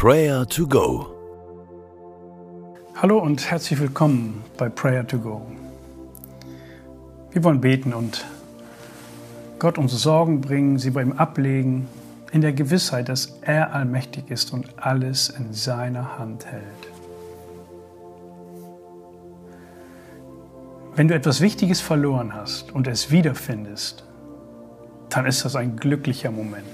Prayer to Go. Hallo und herzlich willkommen bei Prayer to Go. Wir wollen beten und Gott unsere Sorgen bringen, sie bei ihm ablegen, in der Gewissheit, dass er allmächtig ist und alles in seiner Hand hält. Wenn du etwas Wichtiges verloren hast und es wiederfindest, dann ist das ein glücklicher Moment.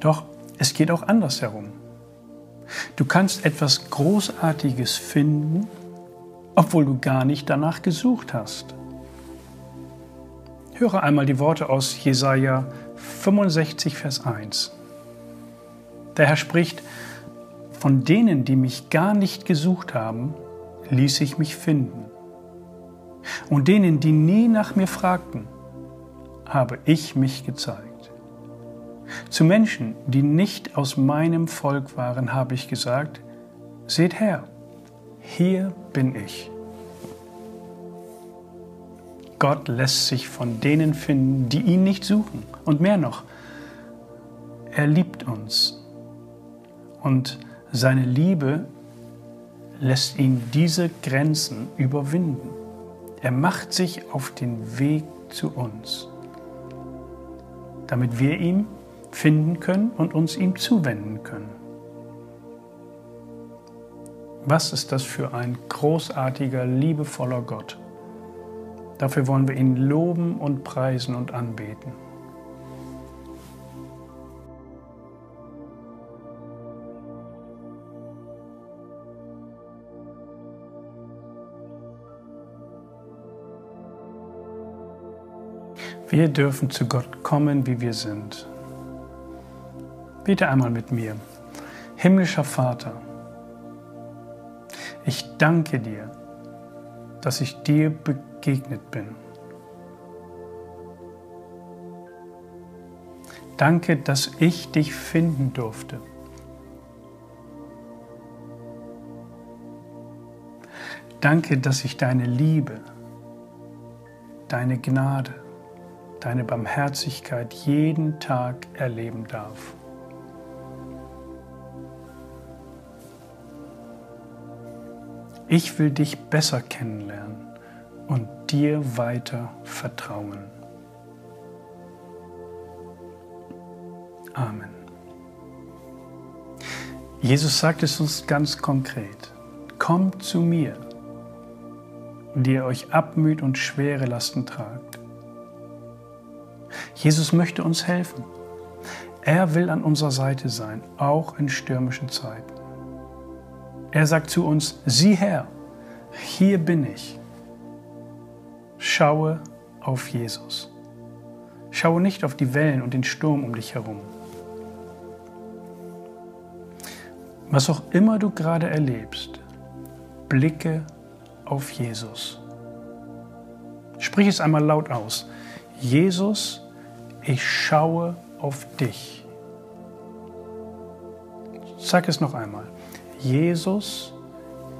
Doch es geht auch andersherum. Du kannst etwas Großartiges finden, obwohl du gar nicht danach gesucht hast. Höre einmal die Worte aus Jesaja 65, Vers 1. Der Herr spricht: Von denen, die mich gar nicht gesucht haben, ließ ich mich finden. Und denen, die nie nach mir fragten, habe ich mich gezeigt. Zu Menschen, die nicht aus meinem Volk waren, habe ich gesagt, seht her, hier bin ich. Gott lässt sich von denen finden, die ihn nicht suchen. Und mehr noch, er liebt uns. Und seine Liebe lässt ihn diese Grenzen überwinden. Er macht sich auf den Weg zu uns damit wir ihn finden können und uns ihm zuwenden können. Was ist das für ein großartiger, liebevoller Gott? Dafür wollen wir ihn loben und preisen und anbeten. Wir dürfen zu Gott kommen, wie wir sind. Bete einmal mit mir. Himmlischer Vater, ich danke dir, dass ich dir begegnet bin. Danke, dass ich dich finden durfte. Danke, dass ich deine Liebe, deine Gnade, deine Barmherzigkeit jeden Tag erleben darf. Ich will dich besser kennenlernen und dir weiter vertrauen. Amen. Jesus sagt es uns ganz konkret. Kommt zu mir, die ihr euch abmüht und schwere Lasten tragt Jesus möchte uns helfen. Er will an unserer Seite sein, auch in stürmischen Zeiten. Er sagt zu uns, sieh her, hier bin ich. Schaue auf Jesus. Schaue nicht auf die Wellen und den Sturm um dich herum. Was auch immer du gerade erlebst, blicke auf Jesus. Sprich es einmal laut aus. Jesus ich schaue auf dich. Sag es noch einmal. Jesus,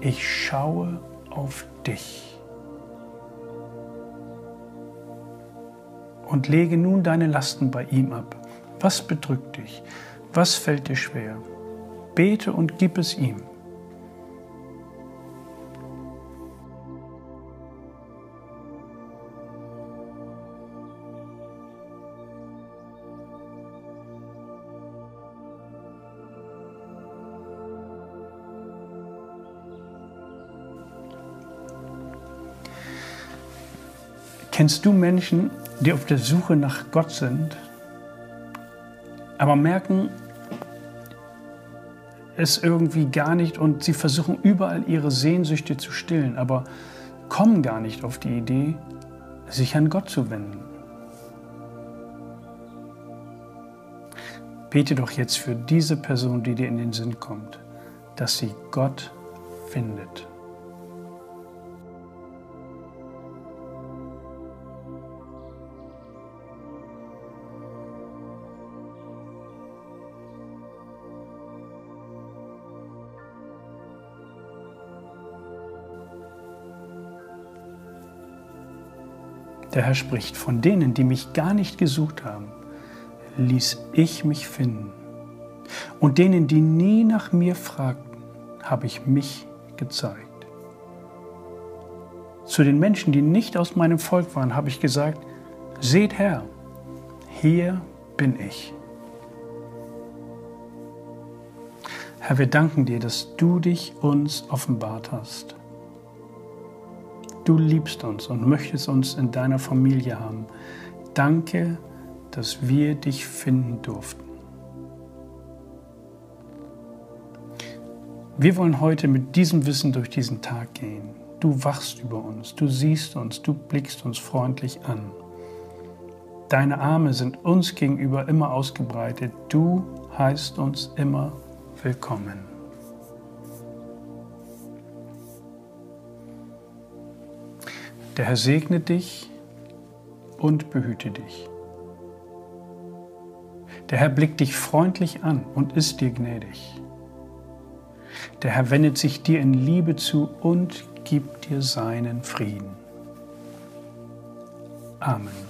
ich schaue auf dich. Und lege nun deine Lasten bei ihm ab. Was bedrückt dich? Was fällt dir schwer? Bete und gib es ihm. Kennst du Menschen, die auf der Suche nach Gott sind, aber merken es irgendwie gar nicht und sie versuchen überall ihre Sehnsüchte zu stillen, aber kommen gar nicht auf die Idee, sich an Gott zu wenden? Bete doch jetzt für diese Person, die dir in den Sinn kommt, dass sie Gott findet. Der Herr spricht, von denen, die mich gar nicht gesucht haben, ließ ich mich finden. Und denen, die nie nach mir fragten, habe ich mich gezeigt. Zu den Menschen, die nicht aus meinem Volk waren, habe ich gesagt, seht her, hier bin ich. Herr, wir danken dir, dass du dich uns offenbart hast. Du liebst uns und möchtest uns in deiner Familie haben. Danke, dass wir dich finden durften. Wir wollen heute mit diesem Wissen durch diesen Tag gehen. Du wachst über uns, du siehst uns, du blickst uns freundlich an. Deine Arme sind uns gegenüber immer ausgebreitet. Du heißt uns immer willkommen. Der Herr segne dich und behüte dich. Der Herr blickt dich freundlich an und ist dir gnädig. Der Herr wendet sich dir in Liebe zu und gibt dir seinen Frieden. Amen.